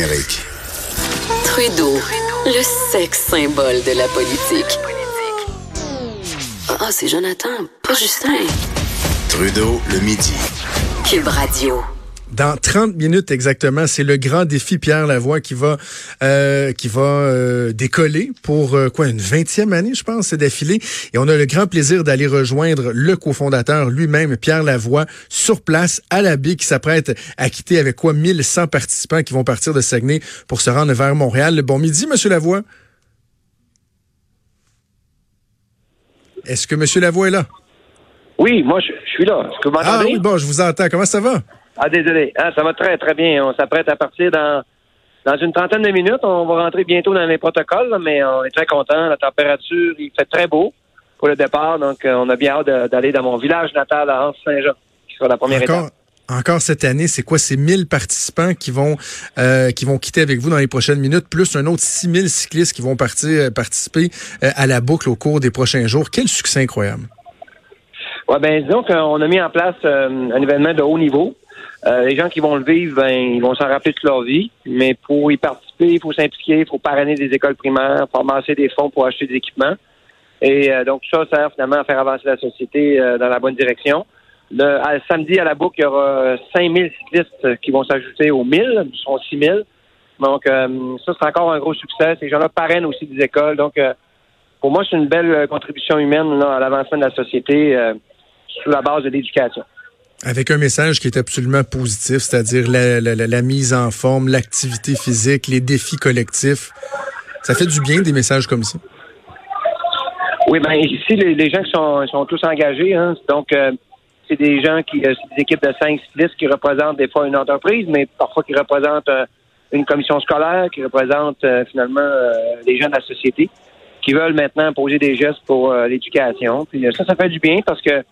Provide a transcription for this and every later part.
numérique. Trudeau, le sexe symbole de la politique. Ah, c'est Jonathan, pas Justin. Trudeau, le midi. Cube Radio. Dans 30 minutes exactement, c'est le grand défi Pierre Lavoie qui va euh, qui va euh, décoller pour euh, quoi une vingtième année, je pense, c'est d'affilée. Et on a le grand plaisir d'aller rejoindre le cofondateur lui-même, Pierre Lavoie, sur place à la baie, qui s'apprête à quitter avec quoi 1100 participants qui vont partir de Saguenay pour se rendre vers Montréal. Bon midi, Monsieur Lavoie. Est-ce que Monsieur Lavoie est là? Oui, moi, je, suis là. Est-ce que vous Ah oui, bon, je vous entends. Comment ça va? Ah, désolé. Ah, ça va très, très bien. On s'apprête à partir dans, dans une trentaine de minutes. On va rentrer bientôt dans les protocoles, mais on est très content. La température, il fait très beau pour le départ. Donc, euh, on a bien hâte d'aller dans mon village natal à Anse-Saint-Jean, qui sera la première Encore? étape. Encore cette année, c'est quoi? Ces 1000 participants qui vont euh, qui vont quitter avec vous dans les prochaines minutes, plus un autre 6000 cyclistes qui vont partir euh, participer euh, à la boucle au cours des prochains jours. Quel succès incroyable! Ouais, ben disons qu'on a mis en place euh, un événement de haut niveau. Euh, les gens qui vont le vivre, ben, ils vont s'en rappeler toute leur vie. Mais pour y participer, il faut s'impliquer, il faut parrainer des écoles primaires, faut amasser des fonds pour acheter des équipements. Et euh, donc, ça sert finalement à faire avancer la société euh, dans la bonne direction. Le, à- samedi, à la boucle, il y aura 5000 cyclistes qui vont s'ajouter aux 1000, ils seront 6000. Donc, euh, ça, c'est encore un gros succès. Ces gens-là parrainent aussi des écoles. Donc, euh, pour moi, c'est une belle euh, contribution humaine là, à l'avancement de la société sous la base de l'éducation. Avec un message qui est absolument positif, c'est-à-dire la, la- mise en forme, l'activité physique, les défis collectifs. Ça fait du bien des messages comme ça. Oui, ben ici, les, gens sont, sont tous engagés, hein, donc euh, c'est des gens qui, euh, des équipes de cinq cyclistes qui représentent des fois une entreprise, mais parfois qui représentent euh, une commission scolaire, qui représentent finalement les gens de la société, qui veulent maintenant poser des gestes pour l'éducation. Puis ça, ça fait du bien parce que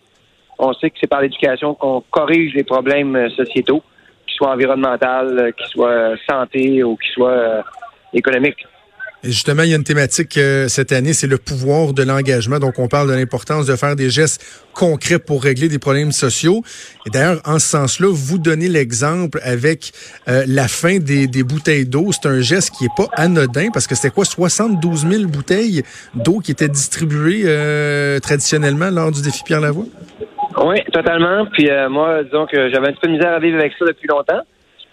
on sait que c'est par l'éducation qu'on corrige les problèmes euh, sociétaux, qu'ils soient environnementaux, euh, qu'ils soient euh, santé ou qu'ils soient économiques. Et justement, il y a une thématique cette année, c'est le pouvoir de l'engagement. Donc, on parle de l'importance de faire des gestes concrets pour régler des problèmes sociaux. Et d'ailleurs, en ce sens-là, vous donnez l'exemple avec la fin des, bouteilles d'eau. C'est un geste qui est pas anodin parce que c'était quoi, 72 000 bouteilles d'eau qui étaient distribuées traditionnellement lors du défi Pierre Lavoie? Oui, totalement. Puis euh, moi, disons que j'avais un petit peu de misère à vivre avec ça depuis longtemps.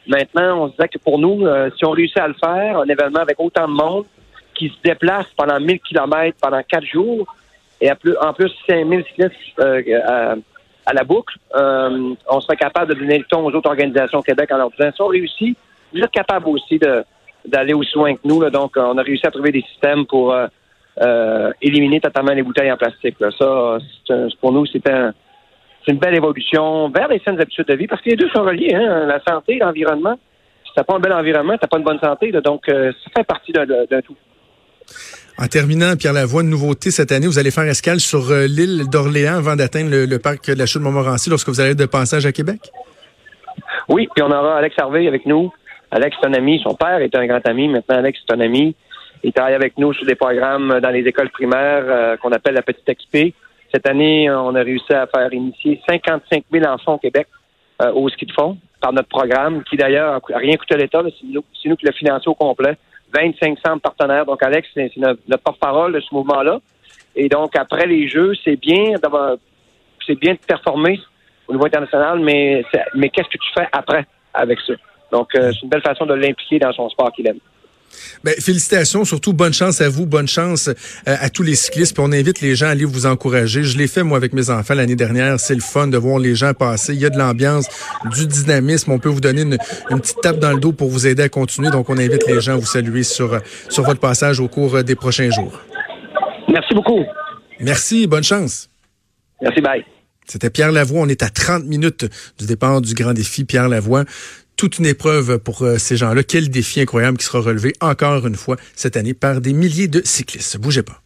Maintenant, on se disait que pour nous, euh, si on réussit à le faire, un événement avec autant de monde qui se déplace pendant 1000 kilomètres pendant quatre jours, et en plus 5000 cyclistes euh, à, la boucle, euh, on serait capable de donner le ton aux autres organisations au Québec en leur disant, si on réussit, vous êtes capable aussi d'aller aussi loin que nous. Là. Donc, on a réussi à trouver des systèmes pour euh, euh, éliminer totalement les bouteilles en plastique. Là. Ça, un- pour nous, c'est un, c'est une belle évolution vers les saines habitudes de vie parce que les deux sont reliés, hein, la santé et l'environnement. Si t'as pas un bel environnement, t'as pas une bonne santé, là, donc euh, ça fait partie d'un tout. En terminant, Pierre Lavoie, une nouveauté cette année, vous allez faire escale sur euh, l'île d'Orléans avant d'atteindre le, le parc de la chute de Montmorency lorsque vous allez être de passage à Québec? Oui, puis on aura Alex Harvey avec nous. Alex est un ami, son père est un grand ami. Maintenant, Alex est un ami. Il travaille avec nous sur des programmes dans les écoles primaires euh, qu'on appelle la petite XP. Cette année, on a réussi à faire initier 55 000 enfants au Québec euh, au ski de fond par notre programme, qui d'ailleurs n'a rien coûté à l'État. C'est nous, qui l'a financé au complet. 25 centres partenaires. Donc, Alex, c'est notre, porte-parole de ce mouvement-là. Et donc, après les Jeux, c'est bien d'avoir, c'est bien de performer au niveau international, mais, mais qu'est-ce que tu fais après avec ça? Donc, euh, c'est une belle façon de l'impliquer dans son sport qu'il aime. Ben, félicitations, surtout bonne chance à vous, bonne chance euh, à tous les cyclistes. Puis on invite les gens à aller vous encourager. Je l'ai fait moi avec mes enfants l'année dernière. C'est le fun de voir les gens passer. Il y a de l'ambiance, du dynamisme. On peut vous donner une, une petite tape dans le dos pour vous aider à continuer. Donc on invite les gens à vous saluer sur sur votre passage au cours euh, des prochains jours. Merci beaucoup. Merci, bonne chance. Merci, bye. C'était Pierre Lavoie. On est à 30 minutes du départ du grand défi Pierre Lavoie. Toute une épreuve pour euh, ces gens-là. Quel défi incroyable qui sera relevé encore une fois cette année par des milliers de cyclistes. Bougez pas.